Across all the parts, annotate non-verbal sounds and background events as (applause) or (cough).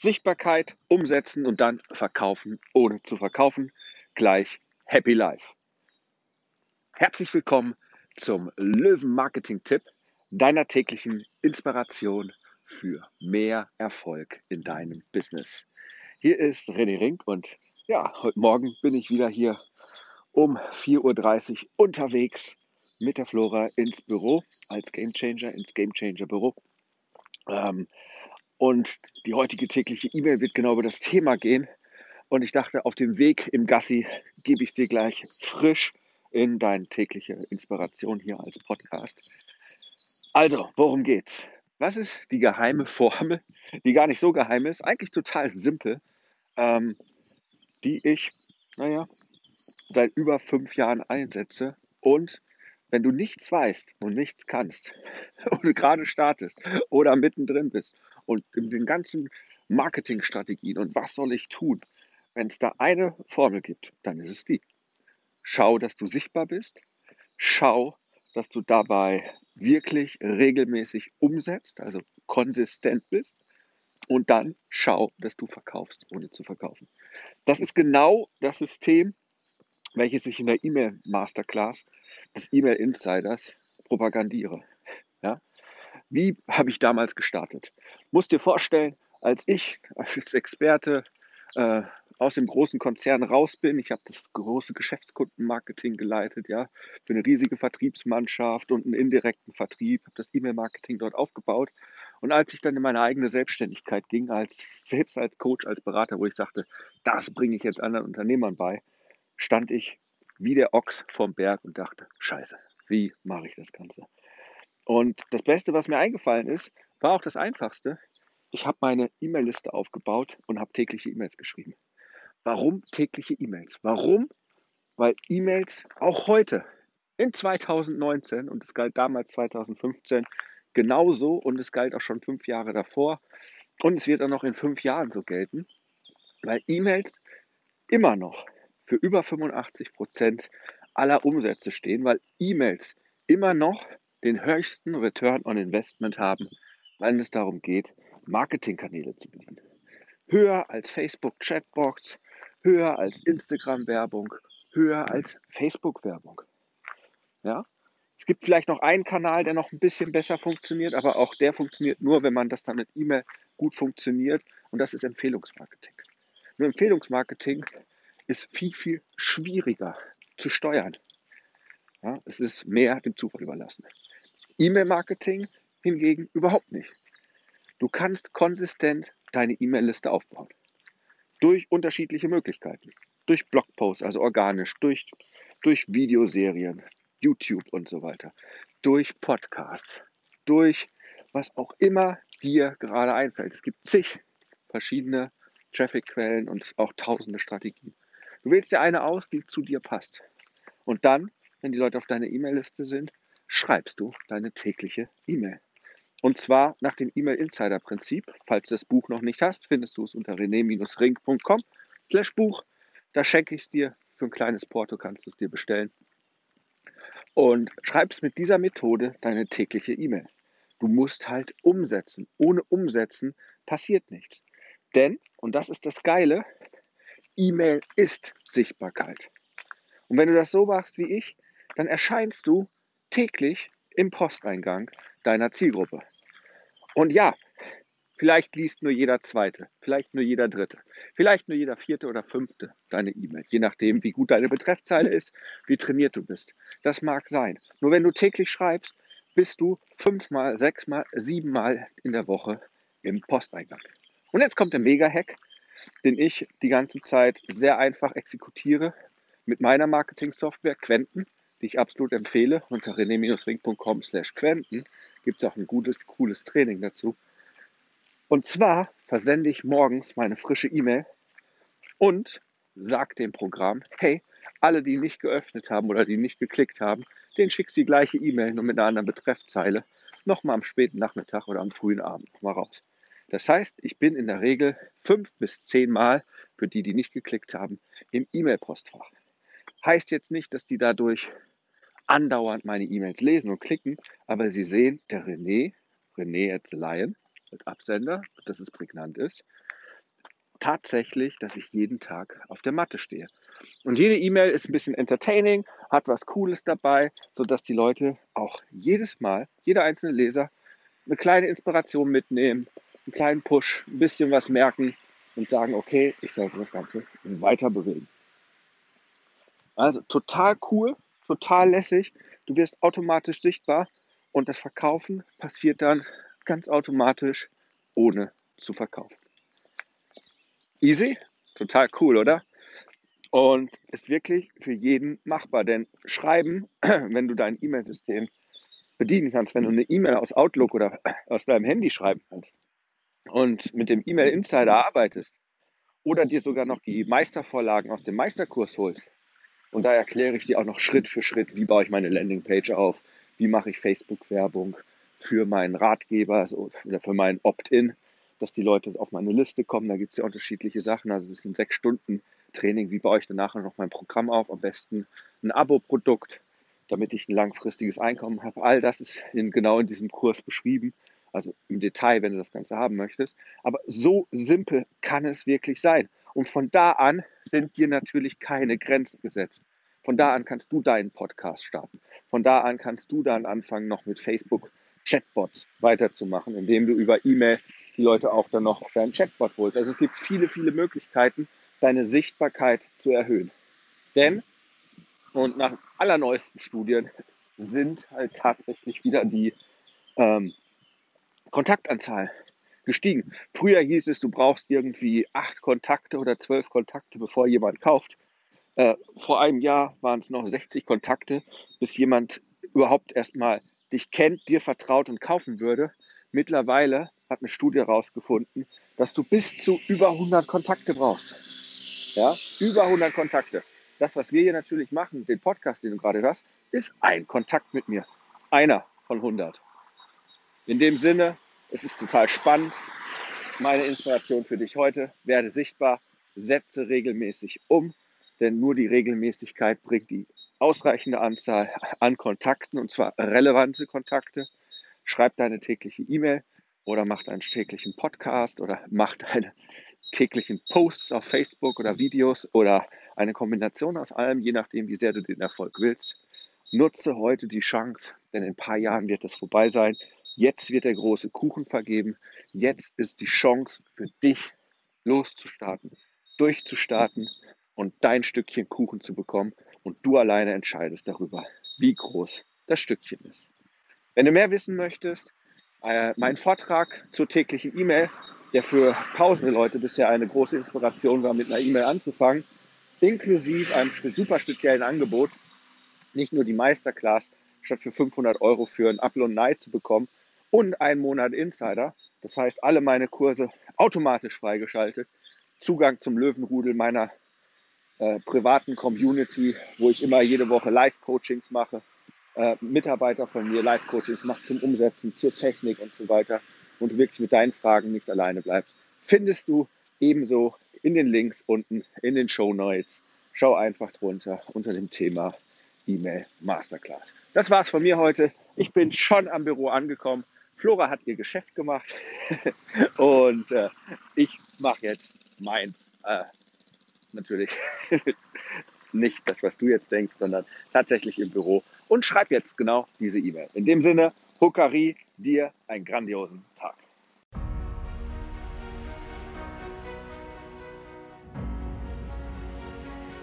Sichtbarkeit, umsetzen und dann verkaufen, ohne zu verkaufen, gleich Happy Life. Herzlich willkommen zum Löwen Marketing Tipp, deiner täglichen Inspiration für mehr Erfolg in deinem Business. Hier ist René Rink und ja, heute Morgen bin ich wieder hier um 4.30 Uhr unterwegs mit der Flora ins Büro als Game Changer, ins Game Changer Büro. Ähm, und die heutige tägliche E-Mail wird genau über das Thema gehen. Und ich dachte, auf dem Weg im Gassi gebe ich es dir gleich frisch in deine tägliche Inspiration hier als Podcast. Also, worum geht's? Was ist die geheime Formel, die gar nicht so geheim ist, eigentlich total simpel, ähm, die ich, naja, seit über fünf Jahren einsetze und wenn du nichts weißt und nichts kannst (laughs) und gerade startest oder mittendrin bist und in den ganzen Marketingstrategien und was soll ich tun, wenn es da eine Formel gibt, dann ist es die. Schau, dass du sichtbar bist. Schau, dass du dabei wirklich regelmäßig umsetzt, also konsistent bist. Und dann schau, dass du verkaufst, ohne zu verkaufen. Das ist genau das System, welches ich in der E-Mail Masterclass des E-Mail Insiders propagandiere. Wie habe ich damals gestartet? Musst dir vorstellen, als ich als Experte äh, aus dem großen Konzern raus bin, ich habe das große Geschäftskundenmarketing geleitet, ja, für eine riesige Vertriebsmannschaft und einen indirekten Vertrieb, habe das E-Mail-Marketing dort aufgebaut. Und als ich dann in meine eigene Selbstständigkeit ging, als selbst als Coach, als Berater, wo ich sagte, das bringe ich jetzt anderen Unternehmern bei, stand ich wie der Ochs vom Berg und dachte, scheiße, wie mache ich das Ganze? Und das Beste, was mir eingefallen ist, war auch das Einfachste. Ich habe meine E-Mail-Liste aufgebaut und habe tägliche E-Mails geschrieben. Warum tägliche E-Mails? Warum? Weil E-Mails auch heute in 2019 und es galt damals 2015 genauso und es galt auch schon fünf Jahre davor und es wird auch noch in fünf Jahren so gelten, weil E-Mails immer noch für über 85 Prozent aller Umsätze stehen, weil E-Mails immer noch den höchsten Return on Investment haben, wenn es darum geht, Marketingkanäle zu bedienen. Höher als Facebook Chatbox, höher als Instagram Werbung, höher als Facebook Werbung. Ja? Es gibt vielleicht noch einen Kanal, der noch ein bisschen besser funktioniert, aber auch der funktioniert nur, wenn man das dann mit E-Mail gut funktioniert und das ist Empfehlungsmarketing. Nur Empfehlungsmarketing ist viel, viel schwieriger zu steuern. Ja, es ist mehr dem Zufall überlassen. E-Mail-Marketing hingegen überhaupt nicht. Du kannst konsistent deine E-Mail-Liste aufbauen. Durch unterschiedliche Möglichkeiten. Durch Blogposts, also organisch, durch, durch Videoserien, YouTube und so weiter. Durch Podcasts, durch was auch immer dir gerade einfällt. Es gibt zig verschiedene Traffic-Quellen und auch tausende Strategien. Du wählst dir eine aus, die zu dir passt. Und dann, wenn die Leute auf deiner E-Mail-Liste sind, schreibst du deine tägliche E-Mail. Und zwar nach dem E-Mail-Insider-Prinzip. Falls du das Buch noch nicht hast, findest du es unter rené-ring.com slash Buch. Da schenke ich es dir. Für ein kleines Porto kannst du es dir bestellen. Und schreibst mit dieser Methode deine tägliche E-Mail. Du musst halt umsetzen. Ohne Umsetzen passiert nichts. Denn, und das ist das Geile, E-Mail ist Sichtbarkeit. Und wenn du das so machst wie ich, dann erscheinst du täglich im Posteingang deiner Zielgruppe. Und ja, vielleicht liest nur jeder Zweite, vielleicht nur jeder Dritte, vielleicht nur jeder Vierte oder Fünfte deine E-Mail, je nachdem, wie gut deine Betreffzeile ist, wie trainiert du bist. Das mag sein. Nur wenn du täglich schreibst, bist du fünfmal, sechsmal, siebenmal in der Woche im Posteingang. Und jetzt kommt der Mega-Hack den ich die ganze Zeit sehr einfach exekutiere mit meiner Marketing-Software Quenten, die ich absolut empfehle. Unter rené-ring.com slash Quenten gibt es auch ein gutes, cooles Training dazu. Und zwar versende ich morgens meine frische E-Mail und sag dem Programm, hey, alle, die nicht geöffnet haben oder die nicht geklickt haben, denen schickst die gleiche E-Mail, nur mit einer anderen Betreffzeile, nochmal am späten Nachmittag oder am frühen Abend mal raus. Das heißt, ich bin in der Regel fünf bis zehn Mal für die, die nicht geklickt haben, im E-Mail-Postfach. Heißt jetzt nicht, dass die dadurch andauernd meine E-Mails lesen und klicken, aber sie sehen, der René, René at the Lion, als Absender, dass es prägnant ist, tatsächlich, dass ich jeden Tag auf der Matte stehe. Und jede E-Mail ist ein bisschen entertaining, hat was Cooles dabei, sodass die Leute auch jedes Mal, jeder einzelne Leser, eine kleine Inspiration mitnehmen, einen kleinen Push, ein bisschen was merken und sagen, okay, ich sollte das Ganze weiter bewegen. Also total cool, total lässig. Du wirst automatisch sichtbar und das Verkaufen passiert dann ganz automatisch, ohne zu verkaufen. Easy, total cool, oder? Und ist wirklich für jeden machbar, denn schreiben, (clears throat) wenn du dein E-Mail-System bedienen kannst, wenn du eine E-Mail aus Outlook oder (clears throat) aus deinem Handy schreiben kannst und mit dem E-Mail Insider arbeitest oder dir sogar noch die Meistervorlagen aus dem Meisterkurs holst, und da erkläre ich dir auch noch Schritt für Schritt, wie baue ich meine Landingpage auf, wie mache ich Facebook-Werbung für meinen Ratgeber oder für meinen Opt-in, dass die Leute auf meine Liste kommen. Da gibt es ja unterschiedliche Sachen. Also es sind sechs Stunden Training. Wie baue ich danach noch mein Programm auf? Am besten ein Abo-Produkt, damit ich ein langfristiges Einkommen habe. All das ist in, genau in diesem Kurs beschrieben. Also im Detail, wenn du das Ganze haben möchtest. Aber so simpel kann es wirklich sein. Und von da an sind dir natürlich keine Grenzen gesetzt. Von da an kannst du deinen Podcast starten. Von da an kannst du dann anfangen, noch mit Facebook Chatbots weiterzumachen, indem du über E-Mail die Leute auch dann noch auf deinen Chatbot holst. Also es gibt viele, viele Möglichkeiten, deine Sichtbarkeit zu erhöhen. Denn, und nach allerneuesten Studien, sind halt tatsächlich wieder die ähm, Kontaktanzahl gestiegen. Früher hieß es, du brauchst irgendwie acht Kontakte oder zwölf Kontakte, bevor jemand kauft. Äh, vor einem Jahr waren es noch 60 Kontakte, bis jemand überhaupt erstmal dich kennt, dir vertraut und kaufen würde. Mittlerweile hat eine Studie herausgefunden, dass du bis zu über 100 Kontakte brauchst. Ja, über 100 Kontakte. Das, was wir hier natürlich machen, den Podcast, den du gerade hörst, ist ein Kontakt mit mir. Einer von 100. In dem Sinne, es ist total spannend. Meine Inspiration für dich heute, werde sichtbar, setze regelmäßig um, denn nur die Regelmäßigkeit bringt die ausreichende Anzahl an Kontakten und zwar relevante Kontakte. Schreib deine tägliche E-Mail oder mach deinen täglichen Podcast oder mach deine täglichen Posts auf Facebook oder Videos oder eine Kombination aus allem, je nachdem, wie sehr du den Erfolg willst. Nutze heute die Chance, denn in ein paar Jahren wird es vorbei sein. Jetzt wird der große Kuchen vergeben. Jetzt ist die Chance für dich loszustarten, durchzustarten und dein Stückchen Kuchen zu bekommen. Und du alleine entscheidest darüber, wie groß das Stückchen ist. Wenn du mehr wissen möchtest, äh, mein Vortrag zur täglichen E-Mail, der für tausende Leute bisher eine große Inspiration war, mit einer E-Mail anzufangen, inklusive einem super speziellen Angebot, nicht nur die Meisterclass, statt für 500 Euro für ein Apple und Night zu bekommen, und einen Monat Insider. Das heißt, alle meine Kurse automatisch freigeschaltet. Zugang zum Löwenrudel meiner äh, privaten Community, wo ich immer jede Woche Live-Coachings mache. Äh, Mitarbeiter von mir Live-Coachings macht zum Umsetzen, zur Technik und so weiter. Und du wirklich mit deinen Fragen nicht alleine bleibst. Findest du ebenso in den Links unten in den Show Notes. Schau einfach drunter unter dem Thema E-Mail Masterclass. Das war's von mir heute. Ich bin schon am Büro angekommen. Flora hat ihr Geschäft gemacht (laughs) und äh, ich mache jetzt meins. Äh, natürlich (laughs) nicht das, was du jetzt denkst, sondern tatsächlich im Büro und schreib jetzt genau diese E-Mail. In dem Sinne, Hokari, dir einen grandiosen Tag.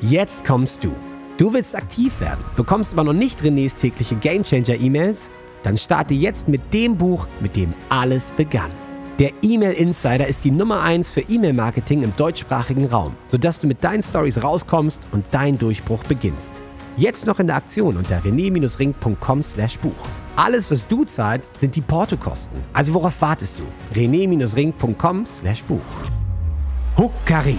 Jetzt kommst du. Du willst aktiv werden, bekommst aber noch nicht Renés tägliche Gamechanger E-Mails dann starte jetzt mit dem Buch, mit dem alles begann. Der E-Mail Insider ist die Nummer 1 für E-Mail-Marketing im deutschsprachigen Raum, sodass du mit deinen Stories rauskommst und dein Durchbruch beginnst. Jetzt noch in der Aktion unter rené-ring.com/buch. Alles, was du zahlst, sind die Portokosten. Also worauf wartest du? rené-ring.com/buch. Huckari.